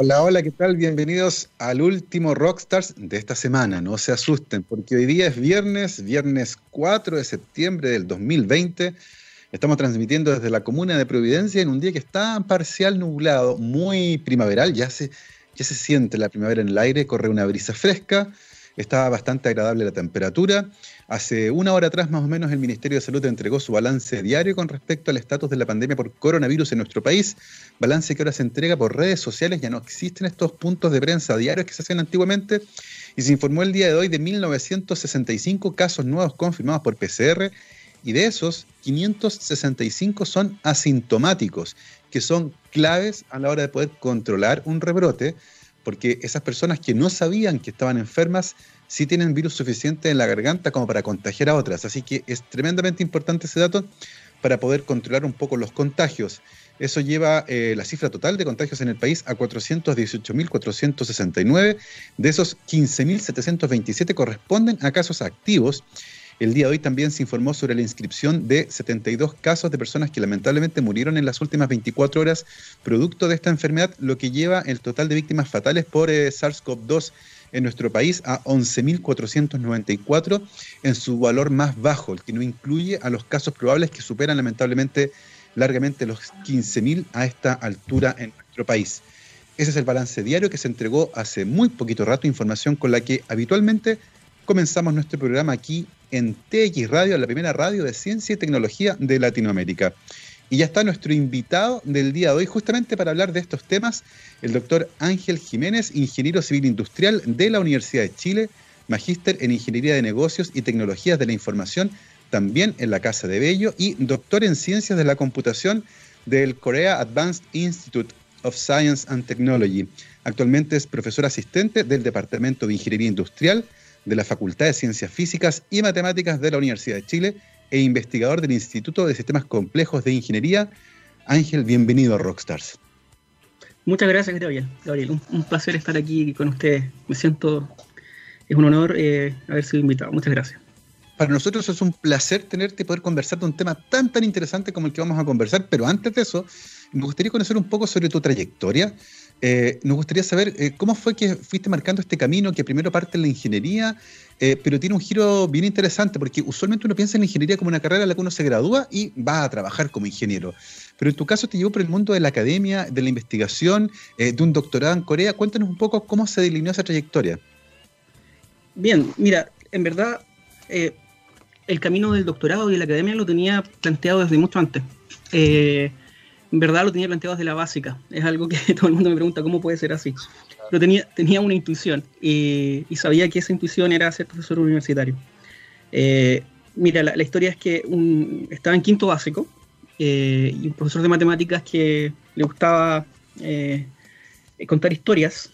Hola, hola, ¿qué tal? Bienvenidos al último Rockstars de esta semana. No se asusten, porque hoy día es viernes, viernes 4 de septiembre del 2020. Estamos transmitiendo desde la comuna de Providencia en un día que está parcial nublado, muy primaveral, ya se, ya se siente la primavera en el aire, corre una brisa fresca, está bastante agradable la temperatura. Hace una hora atrás, más o menos, el Ministerio de Salud entregó su balance diario con respecto al estatus de la pandemia por coronavirus en nuestro país. Balance que ahora se entrega por redes sociales. Ya no existen estos puntos de prensa diarios que se hacían antiguamente. Y se informó el día de hoy de 1.965 casos nuevos confirmados por PCR. Y de esos, 565 son asintomáticos, que son claves a la hora de poder controlar un rebrote, porque esas personas que no sabían que estaban enfermas sí tienen virus suficiente en la garganta como para contagiar a otras. Así que es tremendamente importante ese dato para poder controlar un poco los contagios. Eso lleva eh, la cifra total de contagios en el país a 418.469. De esos, 15.727 corresponden a casos activos. El día de hoy también se informó sobre la inscripción de 72 casos de personas que lamentablemente murieron en las últimas 24 horas producto de esta enfermedad, lo que lleva el total de víctimas fatales por eh, SARS-CoV-2 en nuestro país a 11.494 en su valor más bajo, el que no incluye a los casos probables que superan lamentablemente largamente los 15.000 a esta altura en nuestro país. Ese es el balance diario que se entregó hace muy poquito rato, información con la que habitualmente comenzamos nuestro programa aquí en TX Radio, la primera radio de ciencia y tecnología de Latinoamérica. Y ya está nuestro invitado del día de hoy justamente para hablar de estos temas, el doctor Ángel Jiménez, ingeniero civil industrial de la Universidad de Chile, magíster en Ingeniería de Negocios y Tecnologías de la Información, también en la Casa de Bello, y doctor en Ciencias de la Computación del Korea Advanced Institute of Science and Technology. Actualmente es profesor asistente del Departamento de Ingeniería Industrial de la Facultad de Ciencias Físicas y Matemáticas de la Universidad de Chile e investigador del Instituto de Sistemas Complejos de Ingeniería. Ángel, bienvenido a Rockstars. Muchas gracias, Gabriel. Gabriel, un, placer estar aquí con ustedes. Me siento, es un honor eh, haber sido invitado. Muchas gracias. Para nosotros es un placer tenerte y poder conversar de un tema tan, tan interesante como el que vamos a conversar, pero antes de eso, me gustaría conocer un poco sobre tu trayectoria. Eh, nos gustaría saber eh, cómo fue que fuiste marcando este camino que primero parte en la ingeniería, eh, pero tiene un giro bien interesante, porque usualmente uno piensa en la ingeniería como una carrera en la que uno se gradúa y va a trabajar como ingeniero. Pero en tu caso te llevó por el mundo de la academia, de la investigación, de un doctorado en Corea. Cuéntanos un poco cómo se delineó esa trayectoria. Bien, mira, en verdad el camino del doctorado y de la academia lo tenía planteado desde mucho antes en verdad lo tenía planteado desde la básica. Es algo que todo el mundo me pregunta cómo puede ser así. Pero tenía, tenía una intuición y, sabía que esa intuición era ser profesor universitario. Eh, mira, la, historia es que estaba en quinto básico eh, y un profesor de matemáticas que le gustaba eh, contar historias.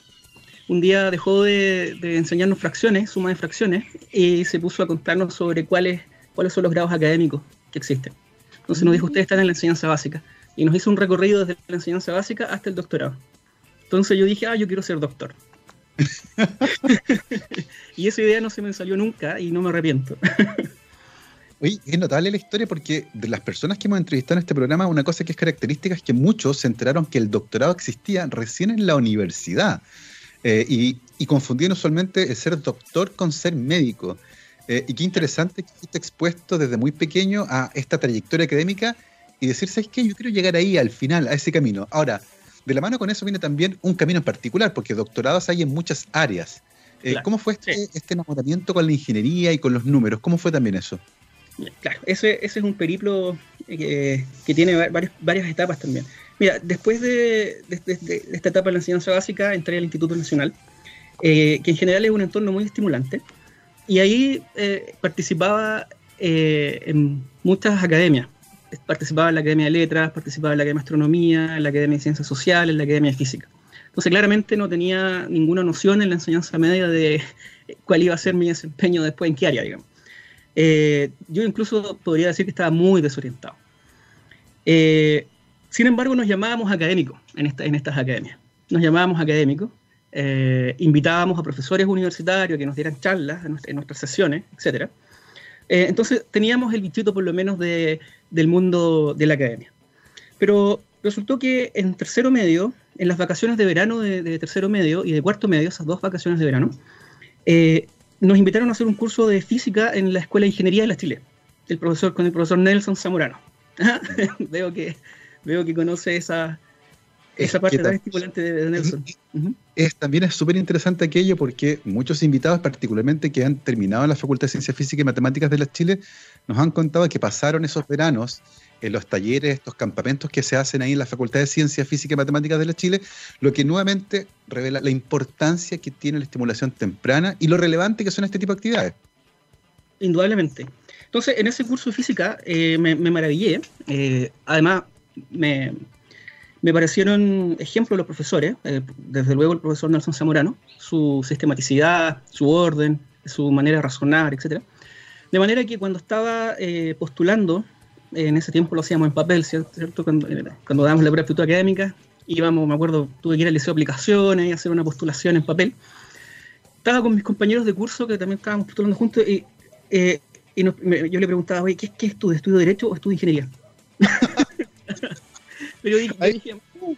Un día dejó de, enseñarnos fracciones, suma de fracciones, y se puso a contarnos sobre cuáles, cuáles son los grados académicos que existen. Entonces nos dijo, ustedes están en la enseñanza básica y nos hizo un recorrido desde la enseñanza básica hasta el doctorado. Entonces yo dije, ah, yo quiero ser doctor. y esa idea no se me salió nunca y no me arrepiento. Oye, es notable la historia porque de las personas que hemos entrevistado en este programa, una cosa que es característica es que muchos se enteraron que el doctorado existía recién en la universidad eh, y, y, confundían usualmente el ser doctor con ser médico. Eh, y qué interesante que esté expuesto desde muy pequeño a esta trayectoria académica y decir, ¿sabes qué? Yo quiero llegar ahí, al final, a ese camino. Ahora, de la mano con eso viene también un camino en particular, porque doctorados hay en muchas áreas. Eh, ¿Cómo fue este, este, enamoramiento con la ingeniería y con los números? ¿Cómo fue también eso? Claro, ese, ese es un periplo eh, que tiene varias etapas también. Mira, después de, esta etapa de la enseñanza básica, entré al Instituto Nacional, eh, que en general es un entorno muy estimulante, y ahí participaba en muchas academias participaba en la Academia de Letras, participaba en la Academia de Astronomía, en la Academia de Ciencias Sociales, en la Academia de Física. Entonces, claramente no tenía ninguna noción en la enseñanza media de cuál iba a ser mi desempeño después en qué área, digamos. Eh, yo incluso podría decir que estaba muy desorientado. Eh, sin embargo, nos llamábamos académicos en, en estas academias. Nos llamábamos académicos, eh, invitábamos a profesores universitarios que nos dieran charlas en, nuestras sesiones, etc. entonces teníamos el bichito por lo menos de del mundo de la academia. Pero resultó que en tercero medio en las vacaciones de verano de, tercero medio y de cuarto medio, esas dos vacaciones de verano, eh, nos invitaron a hacer un curso de física en la Escuela de Ingeniería de la Chile, el profesor, con el profesor Nelson Zamorano. veo, que, veo que conoce esa, esa parte tan estimulante de, Nelson. Es, también es súper interesante aquello porque muchos invitados, particularmente que han terminado en la Facultad de Ciencias Físicas y Matemáticas de la Chile, nos han contado que pasaron esos veranos en los talleres, estos campamentos que se hacen ahí en la Facultad de Ciencias Físicas y Matemáticas de la Chile, lo que nuevamente revela la importancia que tiene la estimulación temprana y lo relevante que son este tipo de actividades. Indudablemente. Entonces, en ese curso de física eh, me, maravillé. Eh, además, me, parecieron ejemplos los profesores, eh, desde luego el profesor Nelson Zamorano, su sistematicidad, su orden, su manera de razonar, etc. De manera que cuando estaba postulando en ese tiempo lo hacíamos en papel, ¿cierto? Cuando, eh, cuando dábamos la prueba académica, íbamos, me acuerdo, tuve que ir al liceo de aplicaciones y hacer una postulación en papel. Estaba con mis compañeros de curso que también estábamos postulando juntos y, eh, yo le preguntaba, oye, ¿qué, qué estudio? ¿Estudio Derecho o estudio Ingeniería? Pero dije, dije uh,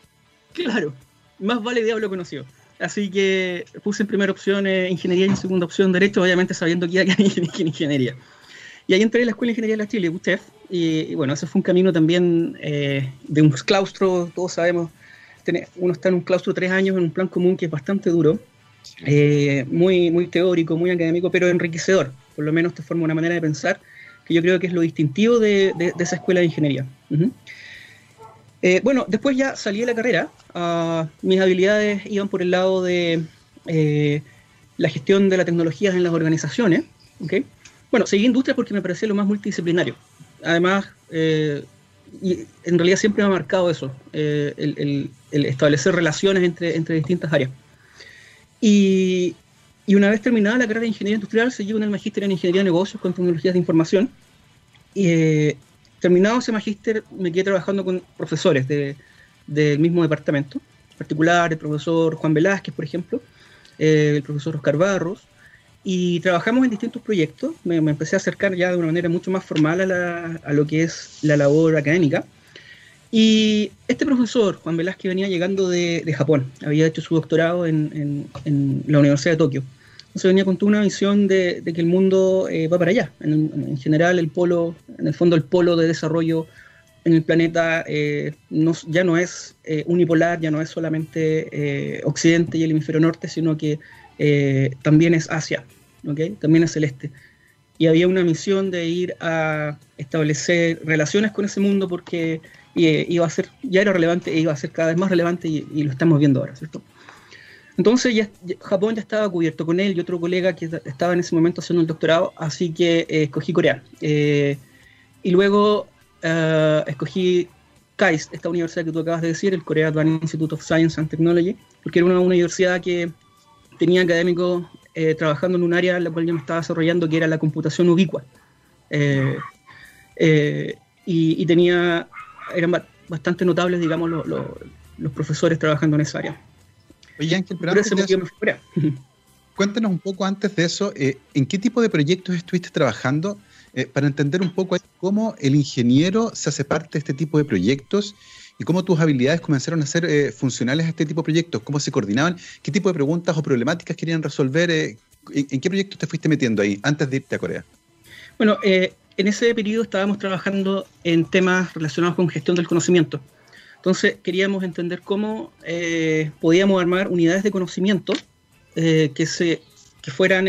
claro, más vale diablo conocido. Así que puse en primera opción eh, Ingeniería y en segunda opción Derecho, obviamente sabiendo que iba a en Ingeniería. Y ahí entré en la Escuela de Ingeniería de la Chile, UTEF, y, bueno, ese fue un camino también eh, de un claustro, todos sabemos, uno está en un claustro tres años en un plan común que es bastante duro, eh, muy, muy teórico, muy académico, pero enriquecedor, por lo menos te forma una manera de pensar que yo creo que es lo distintivo de, esa escuela de ingeniería. Eh, bueno, después ya salí de la carrera, ah, mis habilidades iban por el lado de la gestión de las tecnologías en las organizaciones, ¿okay? Bueno, seguí industria porque me parecía lo más multidisciplinario. Además, eh, y en realidad siempre me ha marcado eso, eh, el, establecer relaciones entre, entre distintas áreas. Y, una vez terminada la carrera de Ingeniería Industrial, seguí el magíster en Ingeniería de Negocios con Tecnologías de Información. Y eh, terminado ese magíster, me quedé trabajando con profesores de, del mismo departamento, en particular el profesor Juan Velázquez, por ejemplo, el profesor Oscar Barros, y trabajamos en distintos proyectos. Me, empecé a acercar ya de una manera mucho más formal a, lo que es la labor académica. Y este profesor, Juan Velázquez, venía llegando de, Japón. Había hecho su doctorado en, la Universidad de Tokio. Entonces venía con toda una visión de, que el mundo eh, va para allá. En, general, el polo, en el fondo, el polo de desarrollo en el planeta eh, ya no es eh, unipolar, ya no es solamente Occidente y el hemisferio norte, sino que también es Asia. También es celeste. Y había una misión de ir a establecer relaciones con ese mundo porque iba a ser, ya era relevante e iba a ser cada vez más relevante y, lo estamos viendo ahora, ¿cierto? Entonces ya, Japón ya estaba cubierto con él y otro colega que estaba en ese momento haciendo el doctorado, así que eh, escogí Corea. Eh, y luego escogí KAIST, esta universidad que tú acabas de decir, el Korea Advanced Institute of Science and Technology, porque era una universidad que tenía académicos eh, trabajando en un área en la cual yo me estaba desarrollando, que era la computación ubicua. Eh, eh, y, tenía, eran bastante notables, digamos, los profesores trabajando en esa área. Oye, Ángel, pero cuéntanos un poco antes de eso, ¿en qué tipo de proyectos estuviste trabajando? para entender un poco cómo el ingeniero se hace parte de este tipo de proyectos y cómo tus habilidades comenzaron a ser eh, funcionales a este tipo de proyectos, cómo se coordinaban, qué tipo de preguntas o problemáticas querían resolver, eh, en, qué proyectos te fuiste metiendo ahí antes de irte a Corea. Bueno, eh, en ese periodo estábamos trabajando en temas relacionados con gestión del conocimiento. Entonces queríamos entender cómo podíamos armar unidades de conocimiento que, se, que fueran,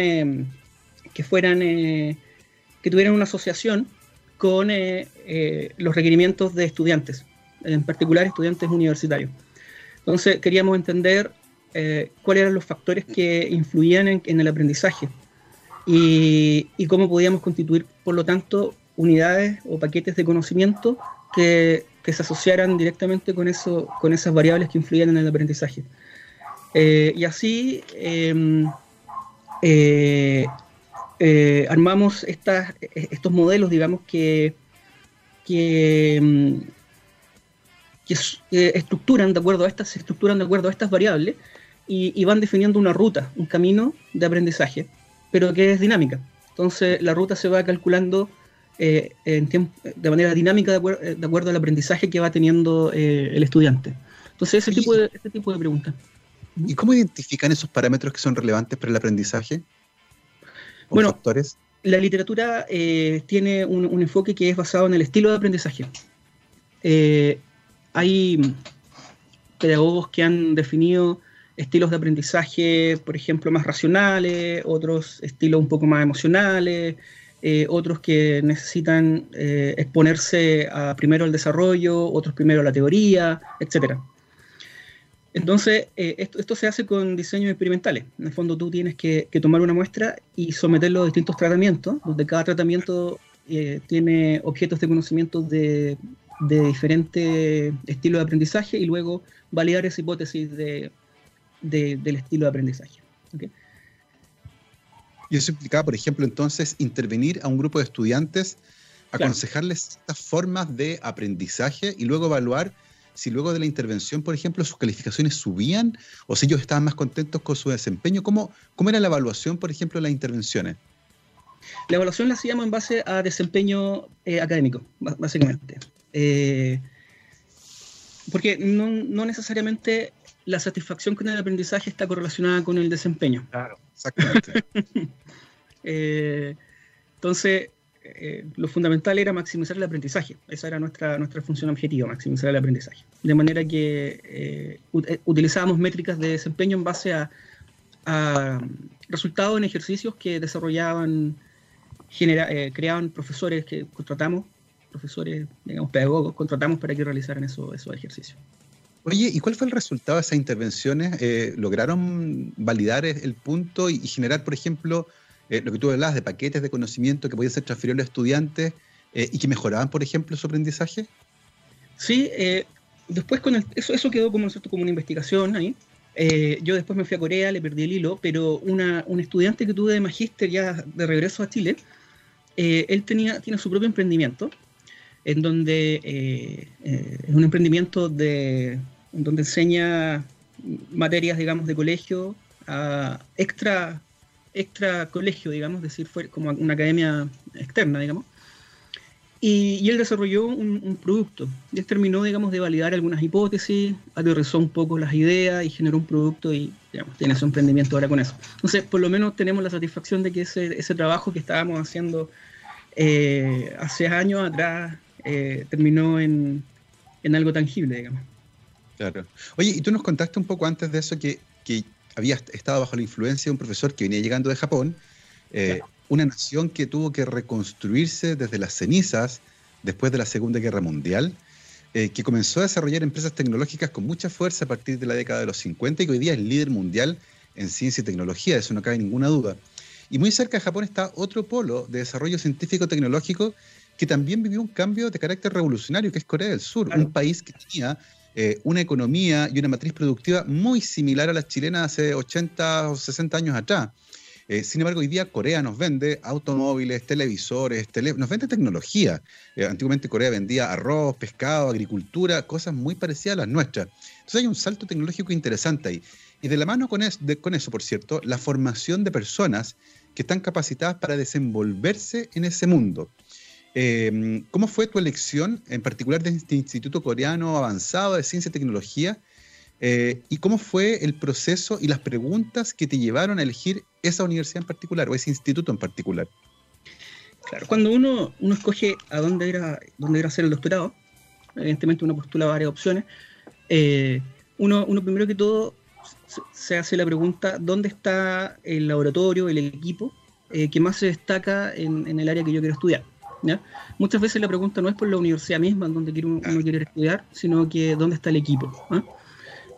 que, fueran que tuvieran una asociación con los requerimientos de estudiantes en particular estudiantes universitarios. Entonces queríamos entender eh, cuáles eran los factores que influían en, el aprendizaje y, cómo podíamos constituir, por lo tanto, unidades o paquetes de conocimiento que, se asociaran directamente con, eso, con esas variables que influían en el aprendizaje. Eh, y así em, eh, armamos estas, estos modelos, digamos, que, que em, que estructuran de acuerdo a estas, se estructuran de acuerdo a estas variables y, van definiendo una ruta, un camino de aprendizaje, pero que es dinámica. Entonces la ruta se va calculando eh, en de manera dinámica de, acuerdo al aprendizaje que va teniendo eh, el estudiante. Entonces, ese, tipo de, ese tipo de preguntas. ¿Y cómo identifican esos parámetros que son relevantes para el aprendizaje? Bueno, factores? la literatura eh, tiene un, enfoque que es basado en el estilo de aprendizaje. Eh, hay pedagogos que han definido estilos de aprendizaje, por ejemplo, más racionales, otros estilos un poco más emocionales, eh, otros que necesitan exponerse a primero al desarrollo, otros primero a la teoría, etcétera. Entonces, eh, esto, se hace con diseños experimentales. En el fondo, tú tienes que, tomar una muestra y someterlo a distintos tratamientos, donde cada tratamiento eh, tiene objetos de conocimiento de, diferentes estilos de aprendizaje y luego validar esa hipótesis del estilo de aprendizaje. Y eso implicaba, por ejemplo, entonces intervenir a un grupo de estudiantes, aconsejarles estas formas de aprendizaje y luego evaluar si luego de la intervención, por ejemplo, sus calificaciones subían o si ellos estaban más contentos con su desempeño. ¿Cómo, cómo era la evaluación, por ejemplo, de las intervenciones? La evaluación la hacíamos en base a desempeño eh, académico, básicamente. Eh, porque no, necesariamente la satisfacción con el aprendizaje está correlacionada con el desempeño. Claro, exactamente. Eh, entonces, eh, lo fundamental era maximizar el aprendizaje. Esa era nuestra, nuestra función objetiva, maximizar el aprendizaje. De manera que eh, utilizábamos métricas de desempeño en base a, resultados en ejercicios que desarrollaban, creaban profesores que contratamos, profesores, digamos, pedagogos, contratamos para que realizaran esos ejercicios. Oye, ¿y cuál fue el resultado de esas intervenciones? ¿Lograron validar el punto y generar, por ejemplo, eh, lo que tú hablabas de paquetes de conocimiento que podían ser transferidos a estudiantes eh, y que mejoraban, por ejemplo, su aprendizaje? Sí, eh, después con eso, eso quedó como, como una investigación ahí. yo después me fui a Corea, le perdí el hilo, pero un estudiante que tuve de magíster ya de regreso a Chile, él tenía, tiene su propio emprendimiento, en donde es un emprendimiento de, donde enseña materias, digamos, de colegio a extra extra colegio, digamos, es decir, fue como una academia externa, digamos. Y, él desarrolló un, producto. Y él terminó, digamos, de validar algunas hipótesis, aterrizó un poco las ideas y generó un producto y, digamos, tiene su emprendimiento ahora con eso. Entonces, por lo menos tenemos la satisfacción de que ese, ese trabajo que estábamos haciendo eh, hace años atrás eh, terminó en, en, algo tangible, digamos. Claro. Oye, y tú nos contaste un poco antes de eso que, que había estado bajo la influencia de un profesor que venía llegando de Japón, eh, una nación que tuvo que reconstruirse desde las cenizas después de la Segunda Guerra Mundial, eh, que comenzó a desarrollar empresas tecnológicas con mucha fuerza a partir de la década de los 50 y que hoy día es líder mundial en ciencia y tecnología, eso no cabe ninguna duda. Y muy cerca de Japón está otro polo de desarrollo científico-tecnológico que también vivió un cambio de carácter revolucionario, que es Corea del Sur, un país que tenía eh, una economía y una matriz productiva muy similar a las chilenas hace 80 o 60 años atrás. Eh, sin embargo, hoy día Corea nos vende automóviles, televisores, nos vende tecnología. Eh, antiguamente Corea vendía arroz, pescado, agricultura, cosas muy parecidas a las nuestras. Entonces hay un salto tecnológico interesante ahí. Y de la mano con, con eso, por cierto, la formación de personas que están capacitadas para desenvolverse en ese mundo. Eh, ¿Cómo fue tu elección, en particular de este Instituto Coreano Avanzado de Ciencia y Tecnología? Eh, ¿Y cómo fue el proceso y las preguntas que te llevaron a elegir esa universidad en particular o ese instituto en particular? Claro, cuando uno, uno escoge a dónde ir a, dónde ir a hacer el doctorado, evidentemente uno postula varias opciones, eh, uno, uno primero que todo se hace la pregunta, ¿dónde está el laboratorio, el equipo que más se destaca en el área que yo quiero estudiar? Muchas veces la pregunta no es por la universidad misma donde uno quiere estudiar, sino que dónde está el equipo. ¿ah?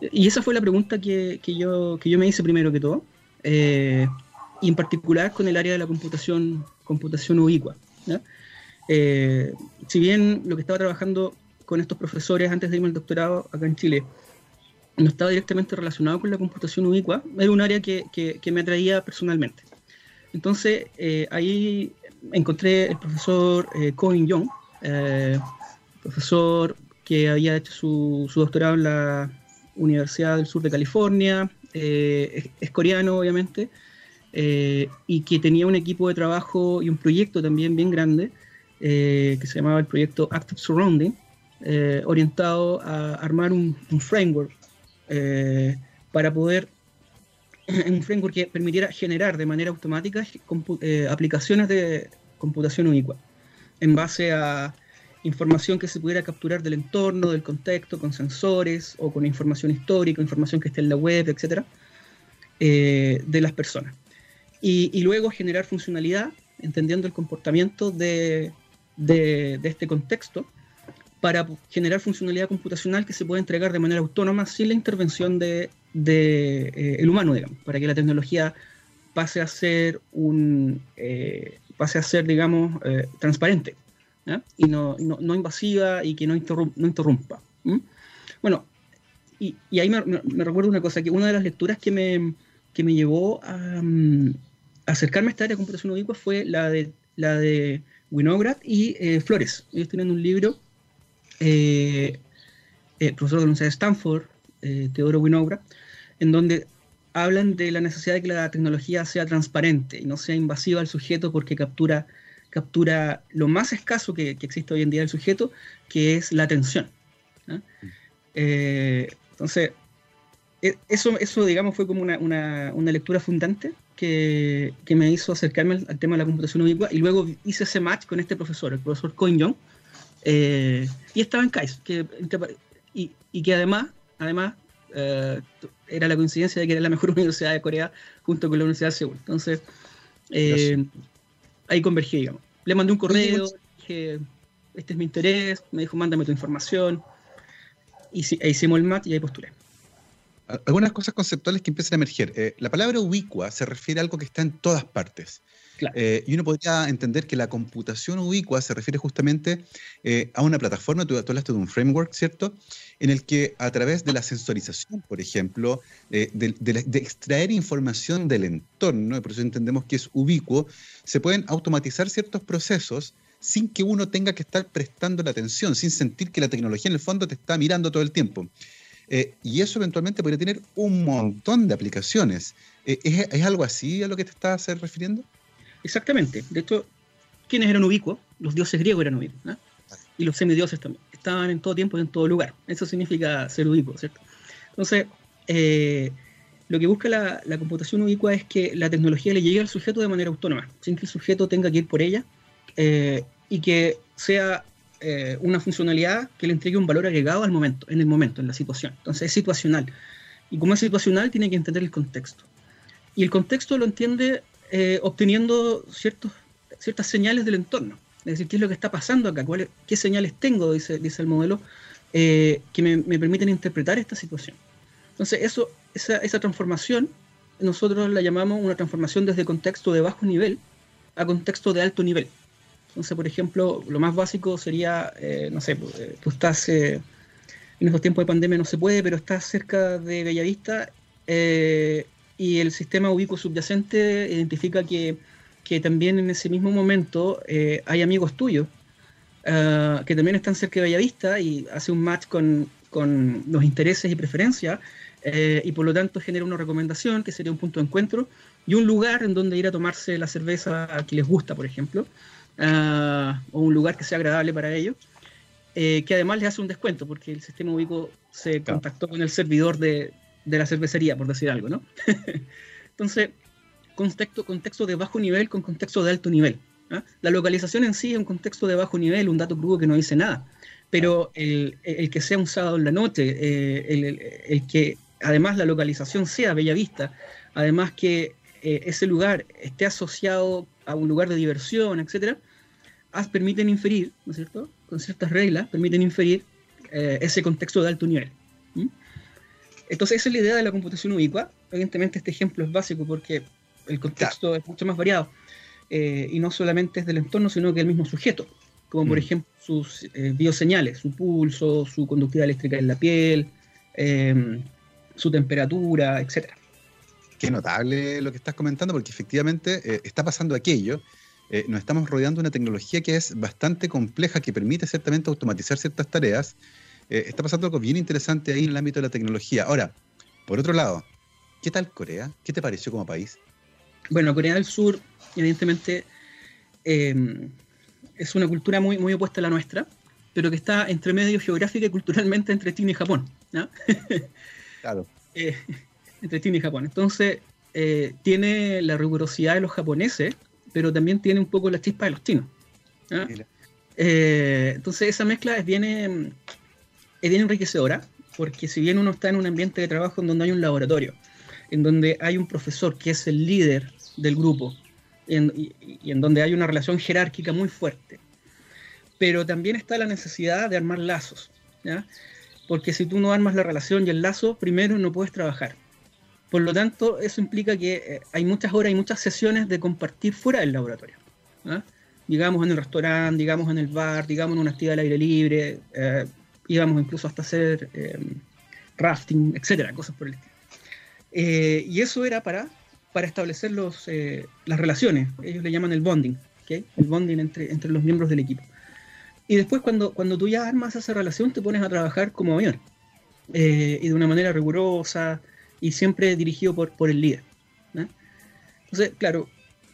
Y esa fue la pregunta que, yo, que yo me hice primero que todo, eh, y en particular con el área de la computación, computación ubicua. Eh, si bien lo que estaba trabajando con estos profesores antes de irme al doctorado acá en Chile no estaba directamente relacionado con la computación ubicua, era un área que, me atraía personalmente. Entonces, eh, ahí encontré el profesor eh, Young, eh, profesor que había hecho su, doctorado en la Universidad del Sur de California, eh, es, coreano obviamente, y que tenía un equipo de trabajo y un proyecto también bien grande, que se llamaba el proyecto Active Surrounding, orientado a armar un, framework para poder, un framework que permitiera generar de manera automática aplicaciones de computación ubicua en base a información que se pudiera capturar del entorno, del contexto, con sensores o con información histórica, información que esté en la web, etcétera, eh, de las personas. Y, luego generar funcionalidad, entendiendo el comportamiento de, este contexto, para generar funcionalidad computacional que se pueda entregar de manera autónoma sin la intervención del de, eh, el humano, digamos, para que la tecnología pase a ser un eh, pase a ser, digamos, transparente y no, no, invasiva y que no, no interrumpa. Bueno, y, ahí me, recuerdo una cosa, que una de las lecturas que me, que me llevó a, mm, acercarme a esta área de computación ubicua fue la de, la de Winograd y eh, Flores. Ellos tienen un libro, eh, eh profesor de la Universidad de Stanford, eh, Teodoro Winograd, en donde hablan de la necesidad de que la tecnología sea transparente y no sea invasiva al sujeto porque captura captura lo más escaso que, existe hoy en día del sujeto, que es la atención. Eh, entonces, e, eso, eso, digamos, fue como una, lectura fundante que, me hizo acercarme al, tema de la computación ubicua y luego hice ese match con este profesor, el profesor Coin Young, eh, y estaba en KAIS, que, y, que además, además eh, era la coincidencia de que era la mejor universidad de Corea junto con la Universidad de Seúl. Entonces, ahí convergí, digamos. Le mandé un correo, dije, este es mi interés, me dijo, mándame tu información. Y sí, hicimos el match y ahí postulé. Algunas cosas conceptuales que empiezan a emerger. Eh, la palabra ubicua se refiere a algo que está en todas partes. Eh, y uno podría entender que la computación ubicua se refiere justamente eh, a una plataforma, tú, hablaste de un framework, ¿cierto? En el que a través de la sensorización, por ejemplo, de, de, extraer información del entorno, y por eso entendemos que es ubicuo, se pueden automatizar ciertos procesos sin que uno tenga que estar prestando la atención, sin sentir que la tecnología en el fondo te está mirando todo el tiempo. Eh, y eso eventualmente podría tener un montón de aplicaciones. Eh, ¿es, algo así a lo que te estás refiriendo? Exactamente. De hecho, ¿quiénes eran ubicuos? Los dioses griegos eran ubicuos. Y los semidioses también. Estaban en todo tiempo y en todo lugar. Eso significa ser ubicuo, ¿cierto? Entonces, eh, lo que busca la, computación ubicua es que la tecnología le llegue al sujeto de manera autónoma, sin que el sujeto tenga que ir por ella y que sea eh, una funcionalidad que le entregue un valor agregado al momento, en el momento, en la situación. Entonces es situacional. Y como es situacional, tiene que entender el contexto. Y el contexto lo entiende eh, obteniendo ciertos, ciertas señales del entorno. Es decir, qué es lo que está pasando acá, qué señales tengo, dice, dice el modelo, eh, que me, permiten interpretar esta situación. Entonces, eso, esa, esa transformación, nosotros la llamamos una transformación desde contexto de bajo nivel a contexto de alto nivel. Entonces, por ejemplo, lo más básico sería, eh, no sé, pues, tú estás, en estos tiempos de pandemia no se puede, pero estás cerca de Bellavista y el sistema ubicuo subyacente identifica que, también en ese mismo momento hay amigos tuyos que también están cerca de Bellavista y hace un match con, con los intereses y preferencias y por lo tanto genera una recomendación que sería un punto de encuentro y un lugar en donde ir a tomarse la cerveza que les gusta, por ejemplo. O un lugar que sea agradable para ellos, eh, que además les hace un descuento, porque el sistema ubico se contactó con el servidor de, la cervecería, por decir algo, ¿no? Entonces, contexto, contexto de bajo nivel con contexto de alto nivel. ¿ah? La localización en sí es un contexto de bajo nivel, un dato crudo que no dice nada, pero el, que sea un sábado en la noche, eh, el, que además la localización sea Bella Vista, además que eh, ese lugar esté asociado a un lugar de diversión, etcétera, permiten inferir, ¿no es cierto? Con ciertas reglas, permiten inferir eh, ese contexto de alto nivel. Entonces, esa es la idea de la computación ubicua. Evidentemente, este ejemplo es básico porque el contexto es mucho más variado. Eh, y no solamente es del entorno, sino que el mismo sujeto, como por mm. ejemplo sus eh, bioseñales, su pulso, su conductividad eléctrica en la piel, su temperatura, etc. Qué notable lo que estás comentando, porque efectivamente está pasando aquello eh, nos estamos rodeando de una tecnología que es bastante compleja, que permite ciertamente automatizar ciertas tareas. Eh, está pasando algo bien interesante ahí en el ámbito de la tecnología. Ahora, por otro lado, ¿qué tal Corea? ¿Qué te pareció como país? Bueno, Corea del Sur, evidentemente, eh, es una cultura muy, muy opuesta a la nuestra. pero que está entre medio geográfica y culturalmente entre China y Japón. claro. Eh, entre China y Japón. Entonces, eh, tiene la rigurosidad de los japoneses, pero también tiene un poco la chispa de los chinos. Entonces, esa mezcla es bien, es bien enriquecedora, porque si bien uno está en un ambiente de trabajo en donde hay un laboratorio, en donde hay un profesor que es el líder del grupo, y, en donde hay una relación jerárquica muy fuerte, pero también está la necesidad de armar lazos, porque si tú no armas la relación y el lazo, primero no puedes trabajar. Por lo tanto, eso implica que eh, hay muchas horas y muchas sesiones de compartir fuera del laboratorio. Digamos en el restaurante, digamos en el bar, digamos en una actividad al aire libre, eh, íbamos incluso hasta hacer em, rafting, etcétera, cosas por el estilo. Eh, y eso era para, para establecer los, las relaciones, ellos le llaman el bonding, el bonding entre, entre los miembros del equipo. Y después cuando, cuando tú ya armas esa relación te pones a trabajar como avión. Eh, y de una manera rigurosa y siempre dirigido por, por el líder. Entonces, claro,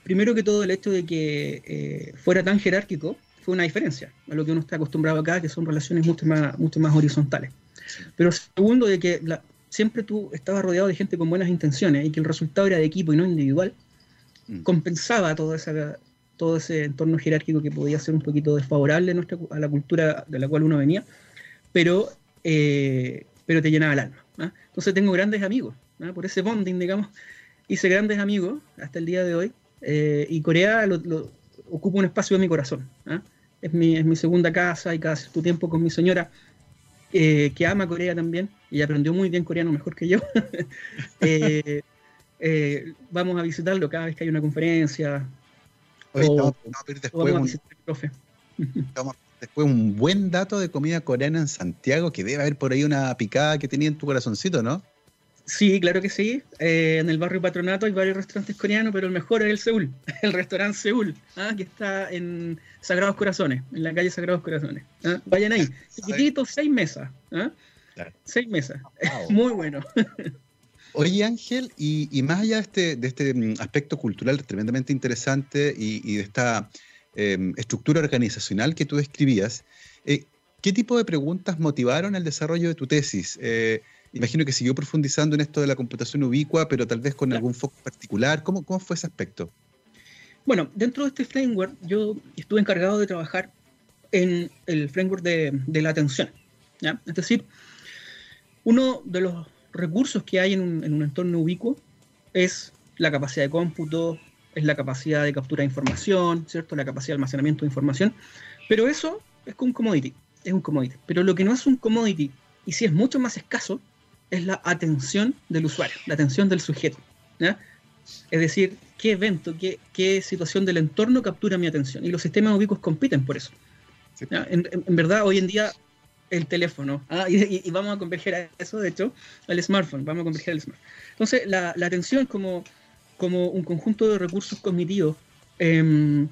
primero que todo el hecho de que eh, fuera tan jerárquico fue una diferencia a lo que uno está acostumbrado acá, que son relaciones mucho más, mucho más horizontales. Pero segundo, de que siempre tú estabas rodeado de gente con buenas intenciones y que el resultado era de equipo y no individual, mm. compensaba toda esa, todo ese entorno jerárquico que podía ser un poquito desfavorable a, nuestra, a la cultura de la cual uno venía, pero, eh, pero te llenaba el alma. ¿ah? Entonces tengo grandes amigos, ¿ah? por ese bonding, digamos, hice grandes amigos hasta el día de hoy, eh, y Corea lo, ocupa un espacio en mi corazón. ¿ah? Es, mi, es mi segunda casa y cada cierto tiempo con mi señora, eh, que ama Corea también, y aprendió muy bien coreano mejor que yo. vamos a visitarlo cada vez que hay una conferencia, después, un, buen dato de comida coreana en Santiago, que debe haber por ahí una picada que tenía en tu corazoncito, ¿no? Sí, claro que sí. Eh, en el barrio Patronato hay varios restaurantes coreanos, pero el mejor es el Seúl, el restaurante Seúl, ¿ah? que está en Sagrados Corazones, en la calle Sagrados Corazones. ¿ah? Vayan ahí. Chiquitito, seis mesas. ¿ah? Seis mesas. Muy bueno. Oye Ángel, y, más allá de este, de este mm, aspecto cultural tremendamente interesante y, de esta em, estructura organizacional que tú describías, eh, ¿qué tipo de preguntas motivaron el desarrollo de tu tesis? Imagino que siguió profundizando en esto de la computación ubicua, pero tal vez con algún foco particular. ¿Cómo, ¿Cómo fue ese aspecto? Bueno, dentro de este framework yo estuve encargado de trabajar en el framework de, la atención. Es decir, uno de los recursos que hay en un, entorno ubicuo es la capacidad de cómputo, es la capacidad de captura de información, ¿cierto? La capacidad de almacenamiento de información. Pero eso es un commodity, es un commodity. Pero lo que no es un commodity, y si es mucho más escaso, es la atención del usuario, la atención del sujeto. Es decir, qué evento, qué, qué, situación del entorno captura mi atención. Y los sistemas ubicuos compiten por eso. en, verdad, hoy en día el teléfono. Ah, y, vamos a converger a eso, de hecho, al smartphone. Vamos a converger al smartphone. Entonces, la, atención como, como un conjunto de recursos cognitivos em,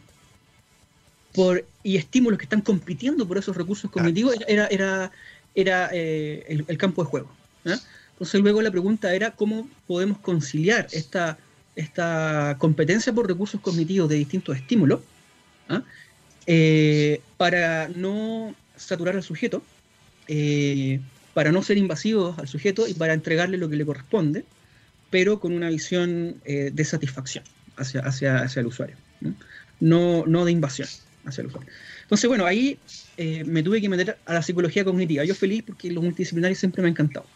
por, y estímulos que están compitiendo por esos recursos cognitivos era, era, era eh, el, campo de juego. Entonces, luego la pregunta era cómo podemos conciliar esta, esta competencia por recursos cognitivos de distintos estímulos ¿ah? eh, para no saturar al sujeto eh, para no ser invasivos al sujeto y para entregarle lo que le corresponde, pero con una visión eh, de satisfacción hacia, hacia, hacia el usuario, ¿no? ¿no? de invasión hacia el usuario. Entonces, bueno, ahí me tuve que meter a la psicología cognitiva. Yo feliz porque lo multidisciplinario siempre me ha encantado.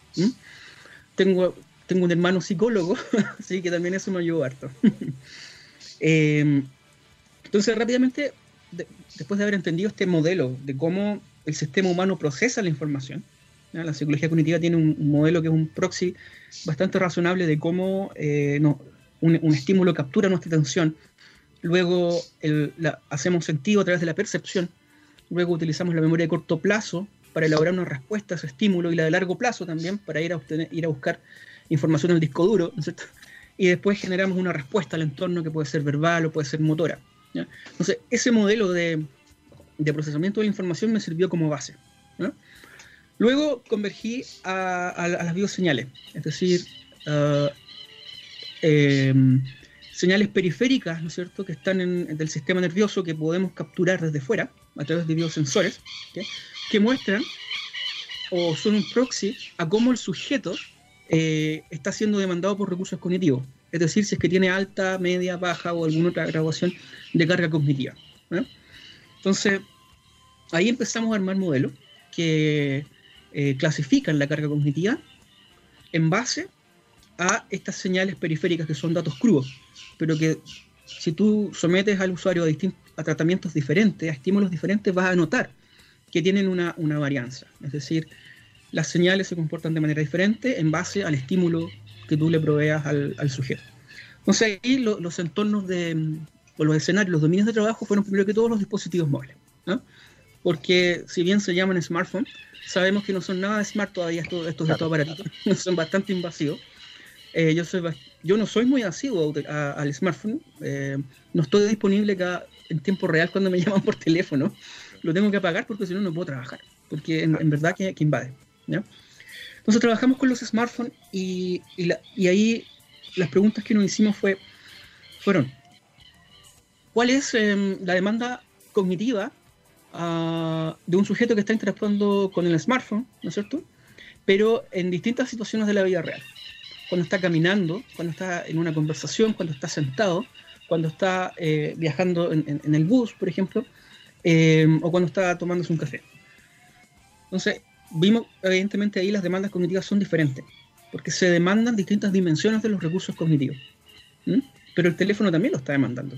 Tengo, tengo un hermano psicólogo, así que también eso me ayudó harto. entonces, rápidamente, después de haber entendido este modelo de cómo el sistema humano procesa la información. La psicología cognitiva tiene un, modelo que es un proxy bastante razonable de cómo eh, un, estímulo captura nuestra atención. Luego hacemos sentido a través de la percepción. Luego utilizamos la memoria de corto plazo para elaborar una respuesta a ese estímulo y la de largo plazo también para ir a, ir a buscar información en el disco duro. Y después generamos una respuesta al entorno que puede ser verbal o puede ser motora. Entonces, ese modelo de, de procesamiento de la información me sirvió como base. Luego convergí a, las bioseñales, es decir, em, señales periféricas, ¿no es cierto?, que están en, del sistema nervioso que podemos capturar desde fuera, a través de biosensores, que muestran o son un proxy a cómo el sujeto eh, está siendo demandado por recursos cognitivos. Es decir, si es que tiene alta, media, baja o alguna otra graduación de carga cognitiva. Entonces, ahí empezamos a armar modelos que eh, clasifican la carga cognitiva en base a estas señales periféricas que son datos crudos, pero que si tú sometes al usuario a, tratamientos diferentes, a estímulos diferentes, vas a notar que tienen una, varianza. Es decir, las señales se comportan de manera diferente en base al estímulo que tú le proveas al, sujeto. Entonces ahí los entornos de, o los escenarios, los dominios de trabajo fueron primero que todos los dispositivos móviles. Porque si bien se llaman smartphones, sabemos que no son nada smart todavía estos, estos aparatos, son bastante invasivos. Eh, yo, soy, yo no soy muy asiduo al smartphone, eh, no estoy disponible acá en tiempo real cuando me llaman por teléfono, lo tengo que apagar porque si no no puedo trabajar, porque en, verdad que, invade. Entonces trabajamos con los smartphones y, y, ahí las preguntas que nos hicimos fue, fueron, ¿cuál es em, la demanda cognitiva ah, de un sujeto que está interactuando con el smartphone, ¿no es cierto? Pero en distintas situaciones de la vida real cuando está caminando, cuando está en una conversación, cuando está sentado, cuando está eh, viajando en, el bus, por ejemplo, eh, o cuando está tomándose un café. Entonces, vimos, evidentemente ahí las demandas cognitivas son diferentes, porque se demandan distintas dimensiones de los recursos cognitivos. Pero el teléfono también lo está demandando.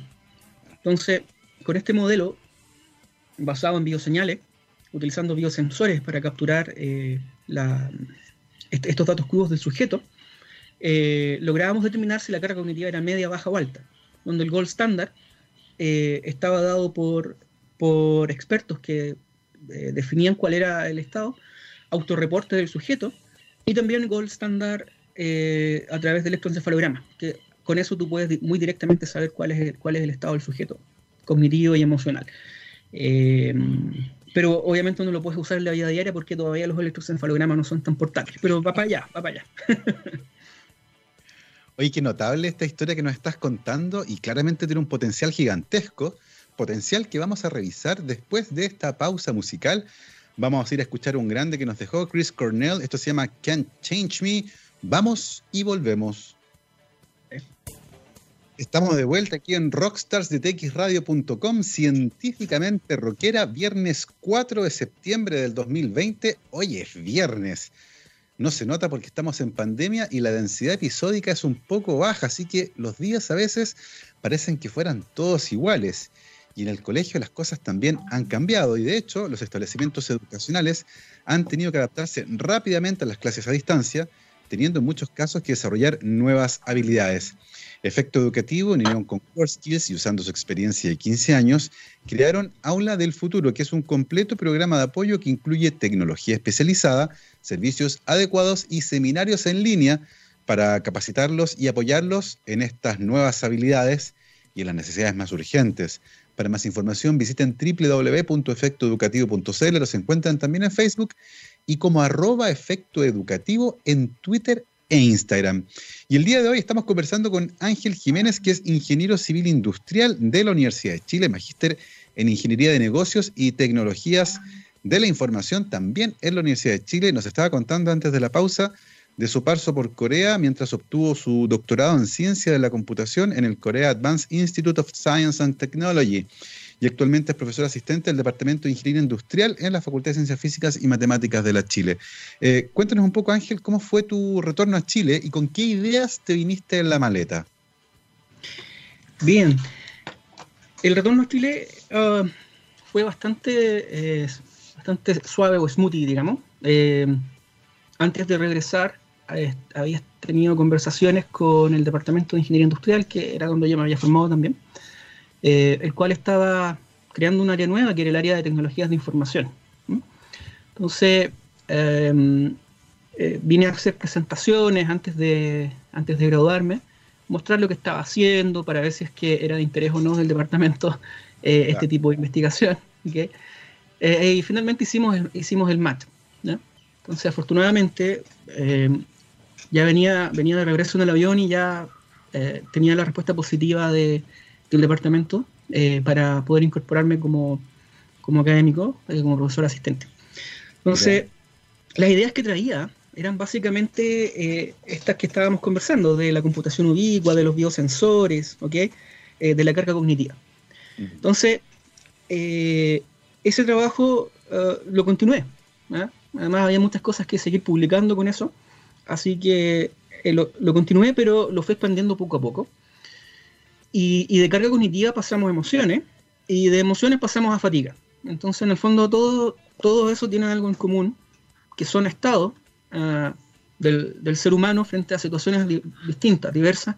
Entonces, con este modelo, basado en bioseñales, utilizando biosensores para capturar eh, estos datos crudos del sujeto, eh, lográbamos determinar si la carga cognitiva era media, baja o alta, donde el gold standard eh, estaba dado por, por expertos que eh, definían cuál era el estado, autorreporte del sujeto, y también gold standard a través del electroencefalograma, que con eso tú puedes muy directamente saber cuál es el, cuál es el estado del sujeto, cognitivo y emocional. pero obviamente no lo puedes usar en la vida diaria porque todavía los electroencefalogramas no son tan portátiles. Pero va para allá, va para allá. Oye, qué notable esta historia que nos estás contando y claramente tiene un potencial gigantesco, potencial que vamos a revisar después de esta pausa musical. Vamos a ir a escuchar un grande que nos dejó Chris Cornell. Esto se llama Can't Change Me. Vamos y volvemos. Estamos de vuelta aquí en rockstarsdetxradio.com, científicamente rockera, viernes 4 de septiembre del 2020. Hoy es viernes no se nota porque estamos en pandemia y la densidad episódica es un poco baja, así que los días a veces parecen que fueran todos iguales. Y en el colegio las cosas también han cambiado y de hecho los establecimientos educacionales han tenido que adaptarse rápidamente a las clases a distancia, teniendo en muchos casos que desarrollar nuevas habilidades. Efecto Educativo, en unión con Core Skills y usando su experiencia de 15 años, crearon Aula del Futuro, que es un completo programa de apoyo que incluye tecnología especializada, servicios adecuados y seminarios en línea para capacitarlos y apoyarlos en estas nuevas habilidades y en las necesidades más urgentes. Para más información visiten www.efectoeducativo.cl, los encuentran también en Facebook y como arroba efecto educativo en Twitter e Instagram. Y el día de hoy estamos conversando con Ángel Jiménez, que es ingeniero civil industrial de la Universidad de Chile, magíster en Ingeniería de Negocios y Tecnologías de la Información, también en la Universidad de Chile. Nos estaba contando antes de la pausa de su paso por Corea mientras obtuvo su doctorado en Ciencia de la Computación en el Korea Advanced Institute of Science and Technology y actualmente es profesor asistente del Departamento de Ingeniería Industrial en la Facultad de Ciencias Físicas y Matemáticas de la Chile. Eh, cuéntanos un poco, Ángel, cómo fue tu retorno a Chile y con qué ideas te viniste en la maleta. Bien, el retorno a Chile ah, fue bastante, eh, bastante suave o smoothie, digamos. Eh, antes de regresar, había tenido conversaciones con el Departamento de Ingeniería Industrial, que era donde yo me había formado también eh, el cual estaba creando un área nueva que era el área de tecnologías de información. Entonces, em, eh, vine a hacer presentaciones antes de, antes de graduarme, mostrar lo que estaba haciendo para ver si es que era de interés o no del departamento eh, este tipo de investigación. y finalmente hicimos el, hicimos el match. Entonces, afortunadamente, em, ya venía, venía de regreso en el avión y ya tenía la respuesta positiva de, del departamento eh, para poder incorporarme como, como académico, eh, como profesor asistente. Entonces, las ideas que traía eran básicamente eh, estas que estábamos conversando, de la computación ubicua, de los biosensores, ¿ok? Eh, de la carga cognitiva. Entonces, eh, ese trabajo lo continué. ¿ah? Además, había muchas cosas que seguir publicando con eso, así que lo, continué, pero lo fui expandiendo poco a poco. Y, de carga cognitiva pasamos a emociones, y de emociones pasamos a fatiga. Entonces, en el fondo, todo, todo eso tiene algo en común, que son estados uh, del, ser humano frente a situaciones di distintas, diversas,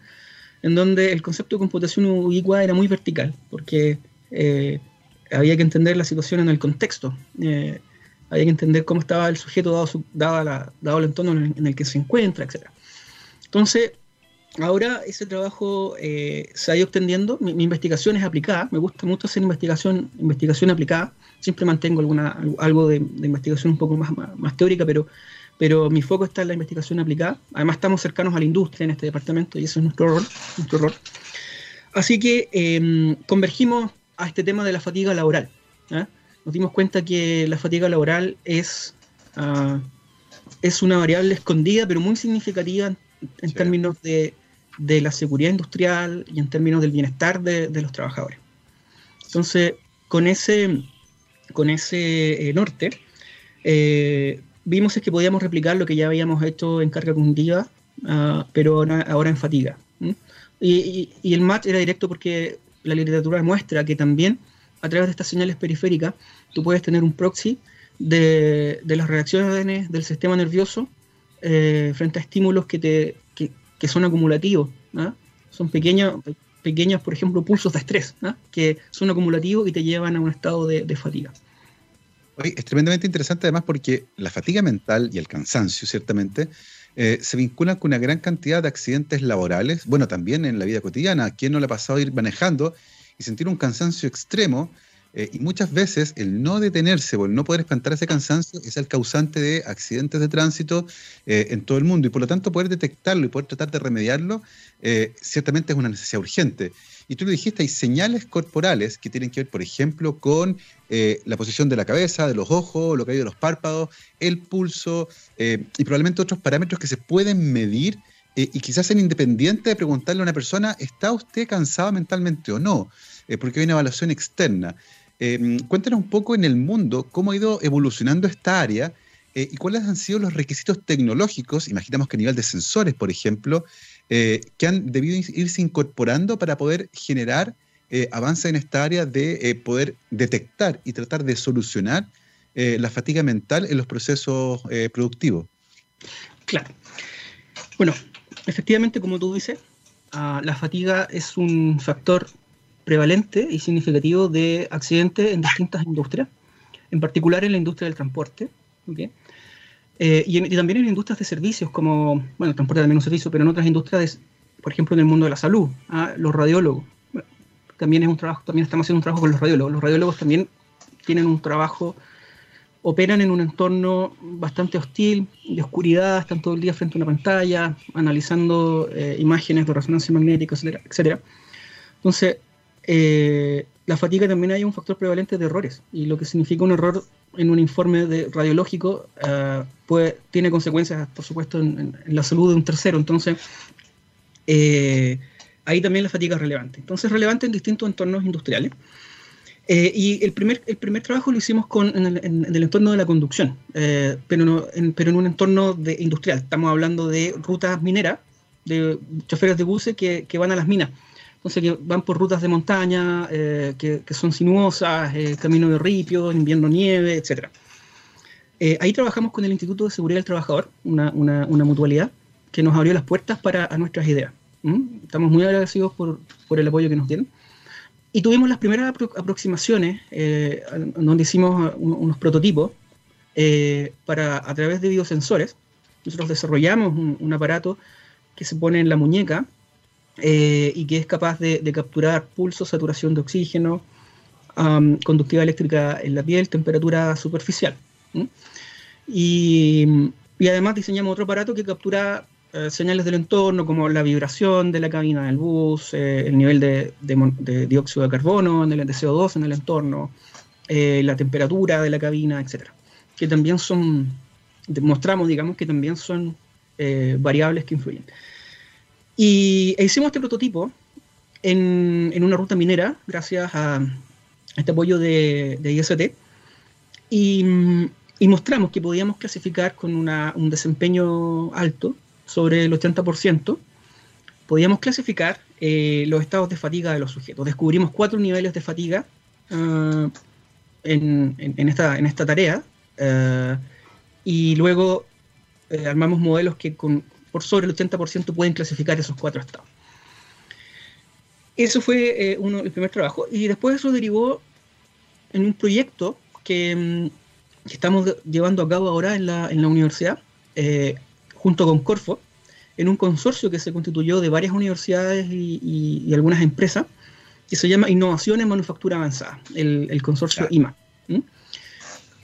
en donde el concepto de computación ubicua era muy vertical, porque eh, había que entender la situación en el contexto, eh, había que entender cómo estaba el sujeto dado, su, dado, el entorno en el, que se encuentra, etc. Entonces, ahora ese trabajo eh, se ha ido extendiendo, mi, investigación es aplicada, me gusta mucho hacer investigación, investigación aplicada, siempre mantengo alguna, algo de, investigación un poco más, más, teórica, pero pero mi foco está en la investigación aplicada. Además estamos cercanos a la industria en este departamento y eso es nuestro rol. Nuestro rol. Así que eh, convergimos a este tema de la fatiga laboral. ¿eh? Nos dimos cuenta que la fatiga laboral es, uh, es una variable escondida, pero muy significativa en, en sí. términos de, de, la seguridad industrial y en términos del bienestar de, de los trabajadores. Entonces, con ese, con ese eh, norte, eh, vimos es que podíamos replicar lo que ya habíamos hecho en carga cognitiva, uh, pero ahora, ahora, en fatiga. Y, y, y, el match era directo porque la literatura muestra que también a través de estas señales periféricas tú puedes tener un proxy de, de las reacciones del sistema nervioso eh, frente a estímulos que, te, que, que son acumulativos. ¿no? Son pequeños, pequeños, por ejemplo, pulsos de estrés, ¿no? que son acumulativos y te llevan a un estado de, de fatiga. Es tremendamente interesante además porque la fatiga mental y el cansancio, ciertamente, eh, se vinculan con una gran cantidad de accidentes laborales, bueno, también en la vida cotidiana. ¿Quién no le ha pasado ir manejando y sentir un cansancio extremo? Eh, y muchas veces el no detenerse o el no poder espantar ese cansancio es el causante de accidentes de tránsito eh, en todo el mundo. Y por lo tanto, poder detectarlo y poder tratar de remediarlo, eh, ciertamente es una necesidad urgente. Y tú lo dijiste, hay señales corporales que tienen que ver, por ejemplo, con eh, la posición de la cabeza, de los ojos, lo que hay de los párpados, el pulso eh, y probablemente otros parámetros que se pueden medir eh, y quizás ser independiente de preguntarle a una persona, ¿está usted cansado mentalmente o no? Eh, porque hay una evaluación externa. Eh, cuéntanos un poco en el mundo cómo ha ido evolucionando esta área eh, y cuáles han sido los requisitos tecnológicos, imaginamos que a nivel de sensores, por ejemplo, eh, que han debido irse incorporando para poder generar avances en esta área de poder detectar y tratar de solucionar la fatiga mental en los procesos productivos. Claro. Bueno, efectivamente, como tú dices, uh, la fatiga es un factor prevalente y significativo de accidentes en distintas industrias, en particular en la industria del transporte. Eh, y, en, también en industrias de servicios, como, bueno, el transporte también es un servicio, pero en otras industrias, por ejemplo, en el mundo de la salud, ¿ah? los radiólogos. También es un trabajo, también estamos haciendo un trabajo con los radiólogos. Los radiólogos también tienen un trabajo, operan en un entorno bastante hostil, de oscuridad, están todo el día frente a una pantalla, analizando eh, imágenes de resonancia magnética, etcétera, etcétera. Entonces, eh, la fatiga también hay un factor prevalente de errores, y lo que significa un error en un informe de radiológico pues, tiene consecuencias, por supuesto, en, en, en, la salud de un tercero. Entonces, eh, ahí también la fatiga es relevante. Entonces, es relevante en distintos entornos industriales. Eh, y el primer, el primer trabajo lo hicimos con, en, el, en el entorno de la conducción, eh, pero, no, pero en un entorno de, industrial. Estamos hablando de rutas mineras, de choferes de buses que, que van a las minas. Entonces, que van por rutas de montaña, eh, que, que, son sinuosas, eh, camino de ripio, invierno nieve, etc. Ahí trabajamos con el Instituto de Seguridad del Trabajador, una, una, una mutualidad que nos abrió las puertas para a nuestras ideas. ¿Mm? Estamos muy agradecidos por, por, el apoyo que nos dieron. Y tuvimos las primeras apro aproximaciones, eh, donde hicimos un, unos prototipos eh, para, a través de biosensores. Nosotros desarrollamos un, aparato que se pone en la muñeca eh, y que es capaz de, capturar pulso, saturación de oxígeno, um, conductividad eléctrica en la piel, temperatura superficial. Y, además diseñamos otro aparato que captura eh, señales del entorno, como la vibración de la cabina del bus, eh, el nivel de, de, de, dióxido de carbono, de CO2 en el entorno, eh, la temperatura de la cabina, etc. que también son, demostramos, digamos, que también son eh, variables que influyen. Y e hicimos este prototipo en, en, una ruta minera, gracias a este apoyo de, de IST, y, y, mostramos que podíamos clasificar con una, un desempeño alto, sobre el 80%, podíamos clasificar eh, los estados de fatiga de los sujetos. Descubrimos cuatro niveles de fatiga uh, en, esta, en esta tarea uh, y luego uh, armamos modelos que con, por sobre el 80% pueden clasificar esos cuatro estados. Eso fue eh, uno, el primer trabajo y después eso derivó en un proyecto que, mm, estamos llevando a cabo ahora en la, la universidad eh, junto con Corfo, en un consorcio que se constituyó de varias universidades y, y, y algunas empresas, que se llama Innovación en Manufactura Avanzada, el, el consorcio claro. IMA. ¿Mm?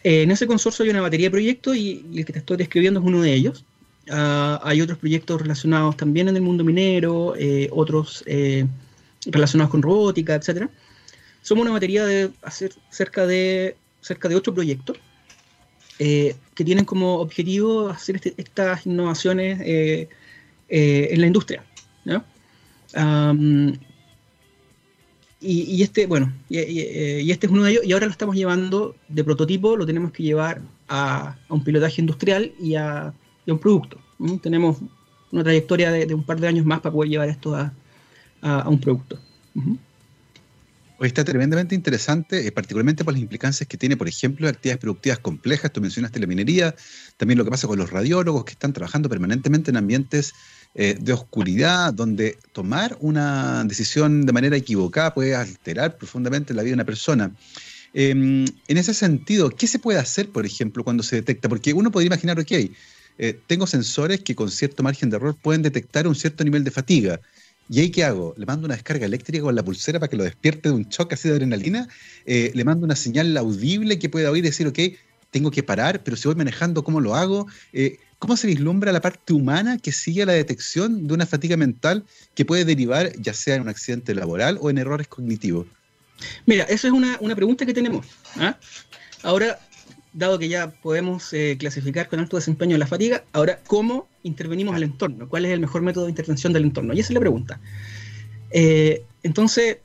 Eh, en ese consorcio hay una batería de proyectos y, y, el que te estoy describiendo es uno de ellos. Uh, hay otros proyectos relacionados también en el mundo minero, eh, otros eh, relacionados con robótica, etc. Somos una batería de hacer cerca de cerca de ocho proyectos eh, que tienen como objetivo hacer este, estas innovaciones eh, eh, en la industria. ¿no? Y, este, bueno, y, este es uno de ellos, y ahora lo estamos llevando de prototipo, lo tenemos que llevar a, un pilotaje industrial y a, un producto. Tenemos una trayectoria de, un par de años más para poder llevar esto a, un producto. Hoy está tremendamente interesante, eh, particularmente por las implicancias que tiene, por ejemplo, actividades productivas complejas. Tú mencionaste la minería, también lo que pasa con los radiólogos que están trabajando permanentemente en ambientes eh, de oscuridad, donde tomar una decisión de manera equivocada puede alterar profundamente la vida de una persona. Eh, en ese sentido, ¿qué se puede hacer, por ejemplo, cuando se detecta? Porque uno podría imaginar, ok, eh, tengo sensores que con cierto margen de error pueden detectar un cierto nivel de fatiga ¿Y ahí qué hago? ¿Le mando una descarga eléctrica con la pulsera para que lo despierte de un choque así de adrenalina? Eh, ¿Le mando una señal audible que pueda oír y decir, ok, tengo que parar, pero si voy manejando, ¿cómo lo hago? Eh, ¿Cómo se vislumbra la parte humana que sigue la detección de una fatiga mental que puede derivar ya sea en un accidente laboral o en errores cognitivos? Mira, esa es una, una pregunta que tenemos. ¿ah? Ahora, dado que ya podemos eh, clasificar con alto desempeño la fatiga, ahora, ¿cómo intervenimos al entorno? ¿Cuál es el mejor método de intervención del entorno? Y esa es la pregunta. Eh, entonces,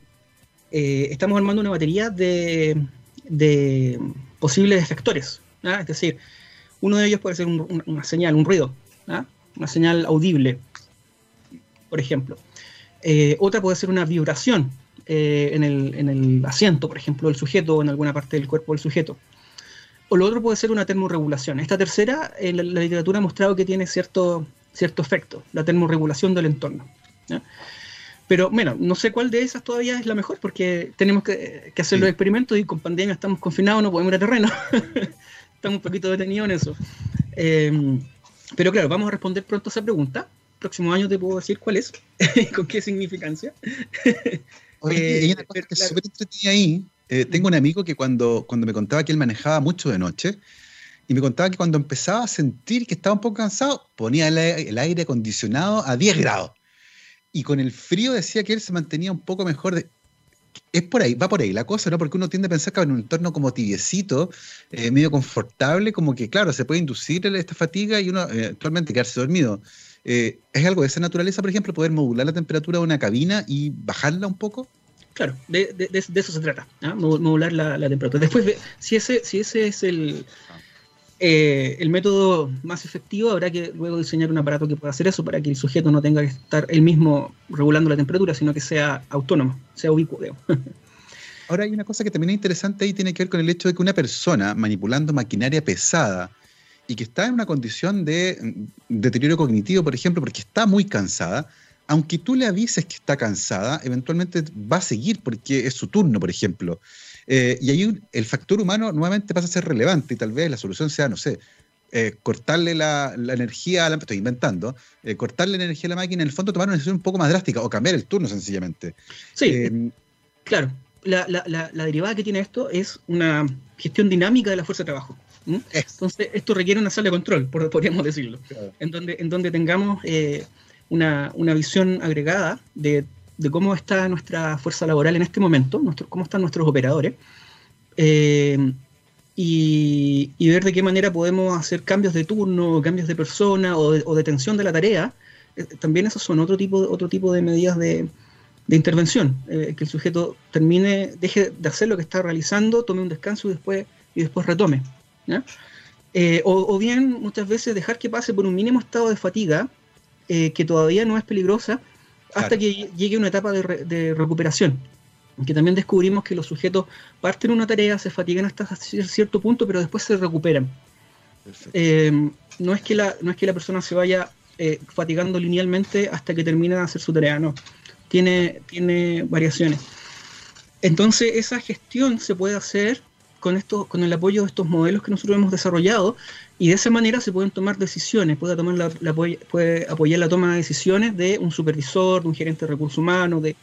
eh, estamos armando una batería de, de posibles efectores. ¿ah? Es decir, uno de ellos puede ser un, un, una señal, un ruido, ¿ah? una señal audible, por ejemplo. Otra puede ser una vibración en el, en, el, asiento, por ejemplo, del sujeto o en alguna parte del cuerpo del sujeto o lo otro puede ser una termorregulación. Esta tercera, en la, la literatura ha mostrado que tiene cierto, cierto efecto, la termorregulación del entorno. Pero bueno, no sé cuál de esas todavía es la mejor porque tenemos que, que hacer sí. los experimentos y con pandemia estamos confinados, no podemos ir a terreno. estamos un poquito detenidos en eso. Eh, pero claro, vamos a responder pronto a esa pregunta. Próximo año te puedo decir cuál es, con qué significancia. Oye, eh, hay una cosa que es súper entretenida ahí, eh, tengo un amigo que cuando, cuando me contaba que él manejaba mucho de noche, y me contaba que cuando empezaba a sentir que estaba un poco cansado, ponía el, el, aire acondicionado a 10 grados. Y con el frío decía que él se mantenía un poco mejor. De... Es por ahí, va por ahí la cosa, ¿no? Porque uno tiende a pensar que en un entorno como tibiecito, eh, medio confortable, como que, claro, se puede inducir esta fatiga y uno eh, actualmente quedarse dormido. Eh, ¿Es algo de esa naturaleza, por ejemplo, poder modular la temperatura de una cabina y bajarla un poco? Claro, de, de, eso se trata, ¿ah? modular la, temperatura. Después, si ese, si ese es el, eh, el método más efectivo, habrá que luego diseñar un aparato que pueda hacer eso para que el sujeto no tenga que estar él mismo regulando la temperatura, sino que sea autónomo, sea ubicuo. Ahora hay una cosa que también es interesante ahí, tiene que ver con el hecho de que una persona manipulando maquinaria pesada y que está en una condición de mm, deterioro cognitivo, por ejemplo, porque está muy cansada, aunque tú le avises que está cansada, eventualmente va a seguir porque es su turno, por ejemplo. Eh, y ahí el factor humano nuevamente pasa a ser relevante y tal vez la solución sea, no sé, eh, cortarle la, la, energía a la estoy inventando, eh, cortarle la energía a la máquina, en el fondo tomar una decisión un poco más drástica o cambiar el turno sencillamente. Sí, claro. La, la, la, derivada que tiene esto es una gestión dinámica de la fuerza de trabajo. Entonces, esto requiere una sala de control, podríamos decirlo, claro. en, donde, en donde tengamos una, una visión agregada de, de, cómo está nuestra fuerza laboral en este momento, cómo están nuestros operadores, eh, y, ver de qué manera podemos hacer cambios de turno, cambios de persona o, de, detención de la tarea. Eh, también esos son otro tipo, otro tipo de medidas de, intervención, eh, que el sujeto termine, deje de hacer lo que está realizando, tome un descanso y después, y después retome. Eh, o, bien muchas veces dejar que pase por un mínimo estado de fatiga, que todavía no es peligrosa, hasta que llegue una etapa de recuperación que también descubrimos que los sujetos parten una tarea, se fatigan hasta cierto punto, pero después se recuperan. Eh, no, es que la, no es que la persona se vaya eh, fatigando linealmente hasta que termina de hacer su tarea, no. Tiene, tiene variaciones. Entonces, esa gestión se puede hacer con, esto, con el apoyo de estos modelos que nosotros hemos desarrollado y de esa manera se pueden tomar decisiones, puede, tomar la, puede apoyar la toma de decisiones de un supervisor, de un gerente de recursos humanos, de,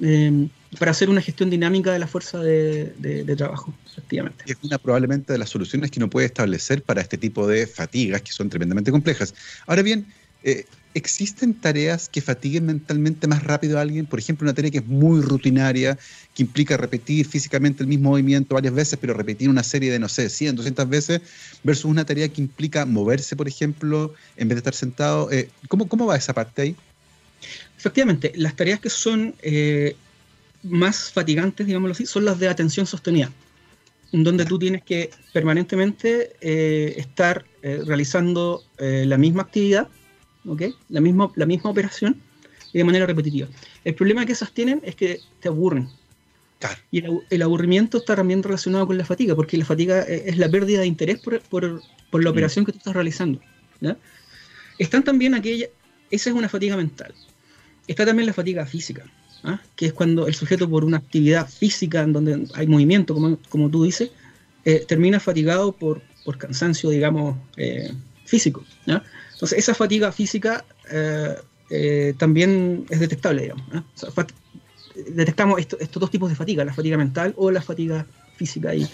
Em, para hacer una gestión dinámica de la fuerza de, trabajo, efectivamente. Es una probablemente de las soluciones que uno puede establecer para este tipo de fatigas que son tremendamente complejas. Ahora bien, eh, ¿existen tareas que fatiguen mentalmente más rápido a alguien? Por ejemplo, una tarea que es muy rutinaria, que implica repetir físicamente el mismo movimiento varias veces, pero repetir una serie de, no sé, 100, 200 veces, versus una tarea que implica moverse, por ejemplo, en vez de estar sentado. Eh, ¿cómo, ¿Cómo va esa parte ahí? Efectivamente, las tareas que son eh, más fatigantes, digámoslo así, son las de atención sostenida, en donde tú tienes que permanentemente eh, estar realizando la misma actividad, la, misma, la misma operación y de manera repetitiva. El problema que esas tienen es que te aburren. Y el, aburrimiento está también relacionado con la fatiga, porque la fatiga es la pérdida de interés por, por, la mm. operación que tú estás realizando. Están también aquellas, esa es una fatiga mental. Está también la fatiga física, ¿ah? que es cuando el sujeto por una actividad física en donde hay movimiento, como, como tú dices, eh, termina fatigado por, por cansancio, digamos, eh, físico. Entonces, esa fatiga física eh, también es detectable, digamos. detectamos estos dos tipos de fatiga, la fatiga mental o la fatiga física. Y,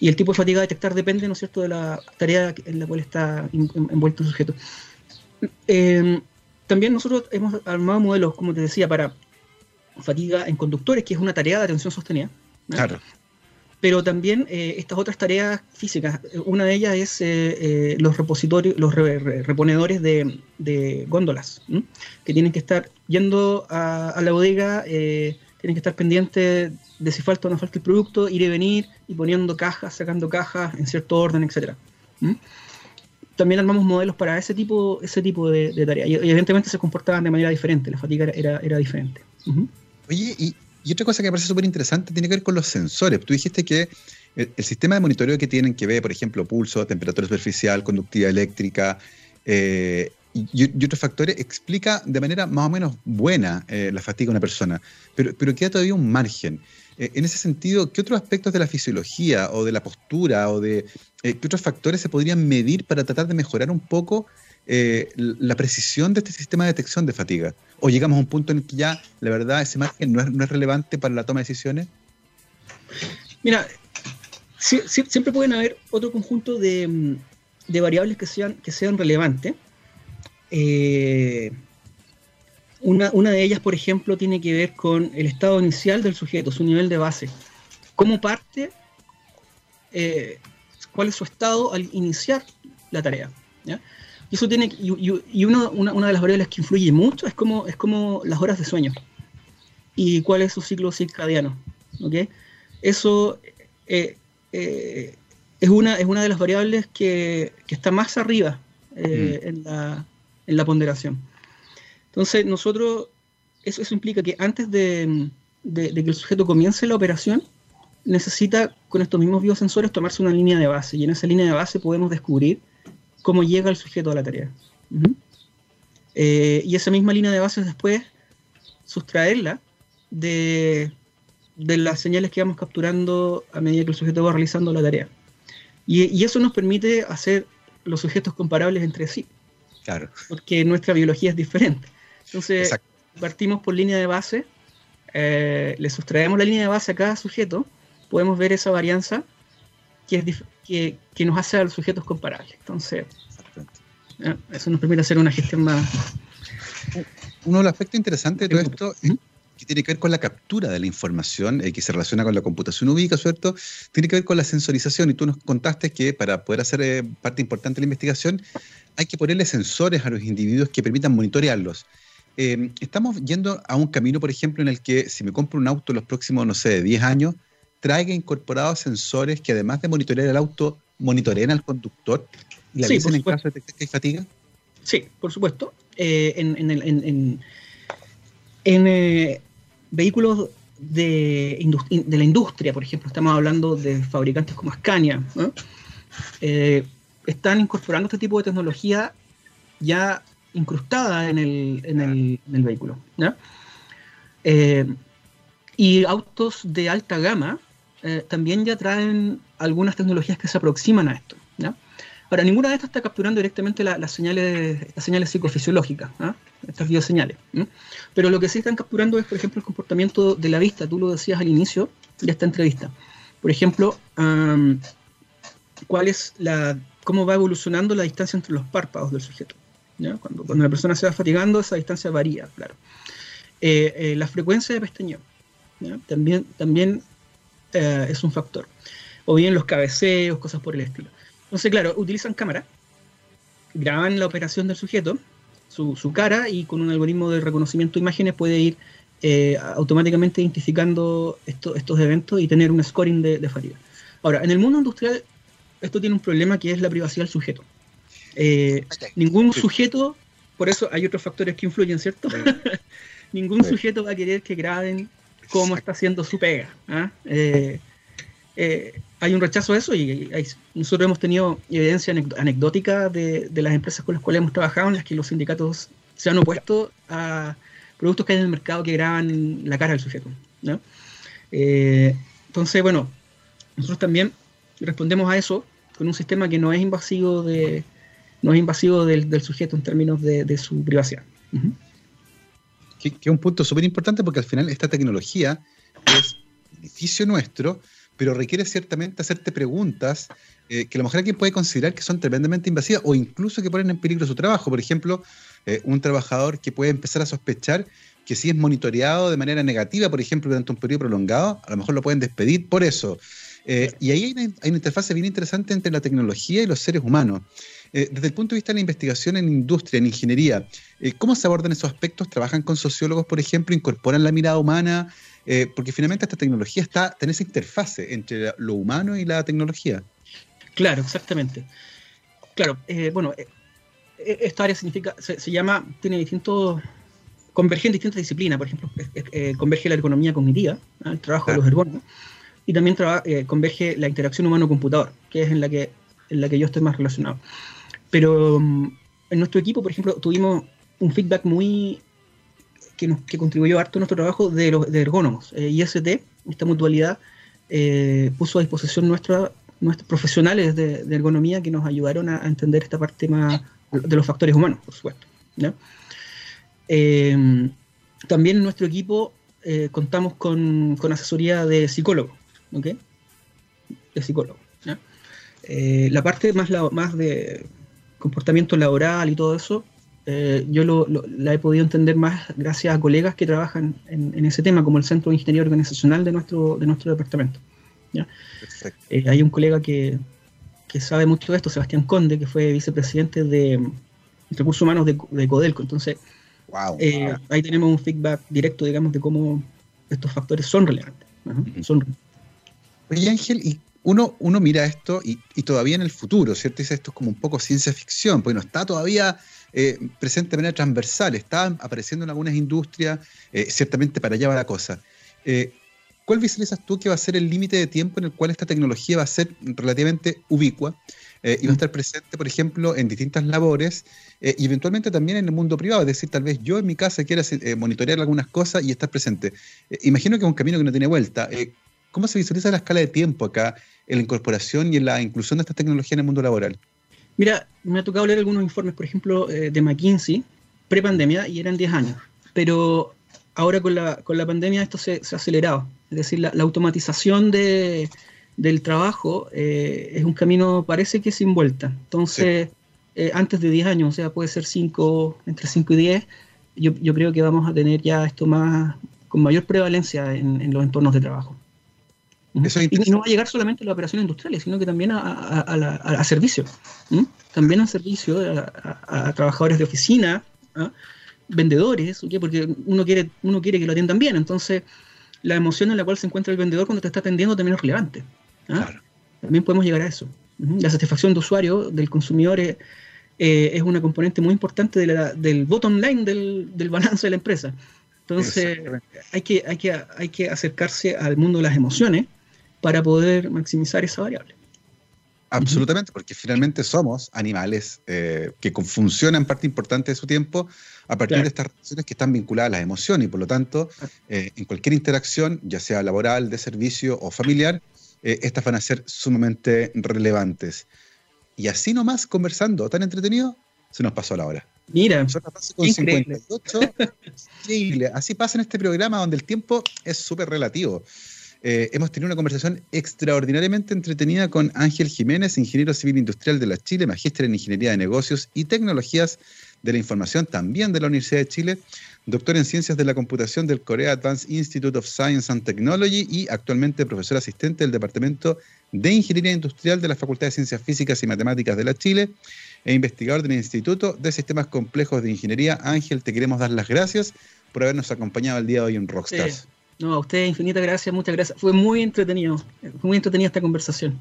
y el tipo de fatiga a detectar depende, ¿no es cierto?, de la tarea en la cual está envuelto el sujeto. También nosotros hemos armado modelos, como te decía, para fatiga en conductores, que es una tarea de atención sostenida. Claro. Pero también eh, estas otras tareas físicas, una de ellas es eh, eh, los repositorios, los reponedores de, góndolas, que tienen que estar yendo a, la bodega, tienen que estar pendientes de si falta o no falta el producto, ir y venir y poniendo cajas, sacando cajas en cierto orden, etcétera también armamos modelos para ese tipo, ese tipo de, tareas. Y, evidentemente se comportaban de manera diferente, la fatiga era, era diferente. Oye, y, otra cosa que me parece súper interesante tiene que ver con los sensores. Tú dijiste que el, sistema de monitoreo que tienen que ver, por ejemplo, pulso, temperatura superficial, conductividad eléctrica eh, y, otros factores, explica de manera más o menos buena eh, la fatiga de una persona, pero, pero queda todavía un margen. Eh, en ese sentido, ¿qué otros aspectos de la fisiología o de la postura o de qué otros factores se podrían medir para tratar de mejorar un poco eh, la precisión de este sistema de detección de fatiga? ¿O llegamos a un punto en el que ya, la verdad, ese margen no es, relevante para la toma de decisiones? Mira, siempre pueden haber otro conjunto de, variables que sean, que sean relevantes. Una, de ellas, por ejemplo, tiene que ver con el estado inicial del sujeto, su nivel de base. ¿Cómo parte? Eh, ¿Cuál es su estado al iniciar la tarea? Y, eso tiene, y, una, de las variables que influye mucho es como, es como las horas de sueño y cuál es su ciclo circadiano. Eso eh, eh, es, una, es una de las variables que, está más arriba mm. en, la, en la ponderación. Entonces, nosotros, eso, eso implica que antes de, que el sujeto comience la operación, necesita con estos mismos biosensores tomarse una línea de base y en esa línea de base podemos descubrir cómo llega el sujeto a la tarea. Eh, y esa misma línea de base después sustraerla de, las señales que vamos capturando a medida que el sujeto va realizando la tarea. Y, y, eso nos permite hacer los sujetos comparables entre sí. Claro. Porque nuestra biología es diferente. Entonces, partimos por línea de base, eh, le sustraemos la línea de base a cada sujeto, podemos ver esa varianza que, es que, nos hace a los sujetos comparables. Entonces, eh, eso nos permite hacer una gestión más... Uno de los aspectos interesantes de todo esto es que tiene que ver con la captura de la información, eh, que se relaciona con la computación ubica, ¿cierto? Tiene que ver con la sensorización y tú nos contaste que para poder hacer eh, parte importante de la investigación hay que ponerle sensores a los individuos que permitan monitorearlos. Eh, estamos yendo a un camino, por ejemplo, en el que si me compro un auto los próximos, no sé, 10 años, traiga incorporados sensores que además de monitorear el auto, monitoreen al conductor y le Sí, avisen en caso de que hay fatiga. Sí, por supuesto. Eh, en en, el- en- en- en, eh, vehículos de, la industria, por ejemplo, estamos hablando de fabricantes como Scania. Eh, están incorporando este tipo de tecnología ya incrustada en el, vehículo. ¿ya? Eh, y autos de alta gama eh, también ya traen algunas tecnologías que se aproximan a esto. ¿ya? Ahora, ninguna de estas está capturando directamente la- las, señales, las señales psicofisiológicas, estas bioseñales. Pero lo que sí están capturando es, por ejemplo, el comportamiento de la vista. Tú lo decías al inicio de esta entrevista. Por ejemplo, cuál es la, cómo va evolucionando la distancia entre los párpados del sujeto. ¿ya? Cuando, cuando la persona se va fatigando, esa distancia varía, claro. Eh, eh, la frecuencia de pestañeo ¿ya? también, también eh, es un factor. O bien los cabeceos, cosas por el estilo. Entonces, claro, utilizan cámara, graban la operación del sujeto, su, su cara, y con un algoritmo de reconocimiento de imágenes puede ir eh, automáticamente identificando esto- estos eventos y tener un scoring de, de fatiga. Ahora, en el mundo industrial, esto tiene un problema que es la privacidad del sujeto. Eh, ningún Sí. sujeto, por eso hay otros factores que influyen, ¿cierto? ningún Sí. sujeto va a querer que graben cómo está haciendo su pega. ¿ah? Eh, eh, hay un rechazo a eso y nosotros hemos tenido evidencia anec- anecdótica de, las empresas con las cuales hemos trabajado en las que los sindicatos se han opuesto a productos que hay en el mercado que graban la cara del sujeto. Eh, entonces, bueno, nosotros también respondemos a eso con un sistema que no es invasivo de no es invasivo del, sujeto en términos de, su privacidad. Que, es un punto súper importante porque al final esta tecnología es beneficio nuestro, pero requiere ciertamente hacerte preguntas eh, que a lo mejor alguien puede considerar que son tremendamente invasivas o incluso que ponen en peligro su trabajo. Por ejemplo, eh, un trabajador que puede empezar a sospechar que si es monitoreado de manera negativa, por ejemplo, durante un periodo prolongado, a lo mejor lo pueden despedir por eso. Eh, y ahí hay una, hay una interfase bien interesante entre la tecnología y los seres humanos. Eh, desde el punto de vista de la investigación en industria, en ingeniería, eh, ¿cómo se abordan esos aspectos? ¿Trabajan con sociólogos, por ejemplo? ¿Incorporan la mirada humana? Eh, porque finalmente esta tecnología está en esa interfase entre lo humano y la tecnología. Claro, exactamente. Claro, bueno, esta área significa, se, se llama, tiene distintos, converge en distintas disciplinas, por ejemplo, eh, converge la ergonomía cognitiva, ¿ah? el trabajo Claro. de los ergónomos, y también traba- eh, converge la interacción humano-computador, que es en la que, en la que yo estoy más relacionado. Pero mm, en nuestro equipo, por ejemplo, tuvimos un feedback muy que, nos, que contribuyó harto a nuestro trabajo de, los, de ergónomos. Eh, IST, esta mutualidad, eh, puso a disposición nuestra, nuestros profesionales de, ergonomía que nos ayudaron a, entender esta parte más de los factores humanos, por supuesto. Eh, también en nuestro equipo eh, contamos con, con asesoría de psicólogo, ¿ok? De psicólogo. ¿ya? Eh, la parte más, la- más de comportamiento laboral y todo eso, eh, yo lo- lo- la he podido entender más gracias a colegas que trabajan en, en ese tema, como el Centro de Ingeniería Organizacional de nuestro, de nuestro departamento. Perfecto. Eh, hay un colega que, que sabe mucho de esto, Sebastián Conde, que fue vicepresidente de mm, Recursos Humanos de, de Codelco. Entonces, Wow. eh, ahí tenemos un feedback directo, digamos, de cómo estos factores son relevantes. Ajá, Ujú. son- Oye, Ángel, y uno, uno mira esto y, y todavía en el futuro, ¿cierto? Dice esto es como un poco ciencia ficción, porque no está todavía eh, presente de manera transversal, está apareciendo en algunas industrias, eh, ciertamente para allá va la cosa. Eh, ¿Cuál visualizas tú que va a ser el límite de tiempo en el cual esta tecnología va a ser relativamente ubicua eh, y va a estar presente, por ejemplo, en distintas labores eh, y eventualmente también en el mundo privado? Es decir, tal vez yo en mi casa quiera eh, monitorear algunas cosas y estar presente. Imagino que es un camino que no tiene vuelta. ¿Cómo se visualiza la escala de tiempo acá en la incorporación y en la inclusión de esta tecnología en el mundo laboral? Mira, me ha tocado leer algunos informes, por ejemplo, eh, de McKinsey, pre-pandemia, y eran 10 años. Pero ahora con la, con la pandemia esto se, se ha acelerado. Es decir, la, la automatización de, del trabajo eh, es un camino, parece que sin vuelta. Entonces, eh, antes de 10 años, o sea, puede ser 5, entre 5 y 10, yo, yo creo que vamos a tener ya esto más, con mayor prevalencia en, los entornos de trabajo. Y no va a llegar solamente a las operaciones industriales, sino que también a, servicios. También a servicio, a, trabajadores de oficina, ¿ah? vendedores, porque uno quiere, uno quiere que lo atiendan bien. Entonces, la emoción en la cual se encuentra el vendedor cuando te está atendiendo también es relevante. ¿ah? También podemos llegar a eso. La satisfacción de usuario, del consumidor, es, eh, una componente muy importante del bottom line del, balance de la empresa. Entonces, hay que, hay, que, hay que acercarse al mundo de las emociones para poder maximizar esa variable. Absolutamente, porque finalmente somos animales eh, que funcionan parte importante de su tiempo a partir de estas relaciones que están vinculadas a las emociones y por lo tanto, eh, en cualquier interacción, ya sea laboral, de servicio o familiar, eh, estas van a ser sumamente relevantes. Y así nomás, conversando, tan entretenido, se nos pasó la hora. Mira, con increíble. 58. increíble. Así pasa en este programa donde el tiempo es súper relativo. Eh, hemos tenido una conversación extraordinariamente entretenida con Ángel Jiménez, ingeniero civil industrial de la Chile, magíster en ingeniería de negocios y tecnologías de la información también de la Universidad de Chile, doctor en ciencias de la computación del Korea Advanced Institute of Science and Technology y actualmente profesor asistente del Departamento de Ingeniería Industrial de la Facultad de Ciencias Físicas y Matemáticas de la Chile e investigador del Instituto de Sistemas Complejos de Ingeniería. Ángel, te queremos dar las gracias por habernos acompañado el día de hoy en Rockstars. No, a ustedes infinita gracias, muchas gracias. Fue muy entretenido, fue muy entretenida esta conversación.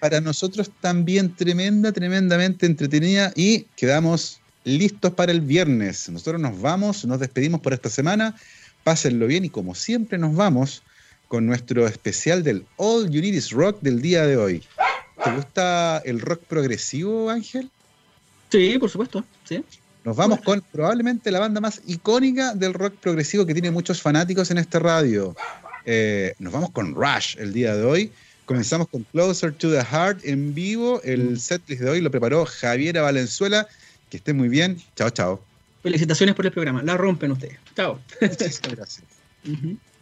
Para nosotros también tremenda, tremendamente entretenida y quedamos listos para el viernes. Nosotros nos vamos, nos despedimos por esta semana. Pásenlo bien y como siempre nos vamos con nuestro especial del All You Need Is Rock del día de hoy. ¿Te gusta el rock progresivo, Ángel? Sí, por supuesto. Sí. Nos vamos con probablemente la banda más icónica del rock progresivo que tiene muchos fanáticos en este radio. Eh, nos vamos con Rush el día de hoy. Comenzamos con Closer to the Heart en vivo. El mm. setlist de hoy lo preparó Javiera Valenzuela. Que esté muy bien. Chao, chao. Felicitaciones por el programa. La rompen ustedes. Chao. Muchas gracias.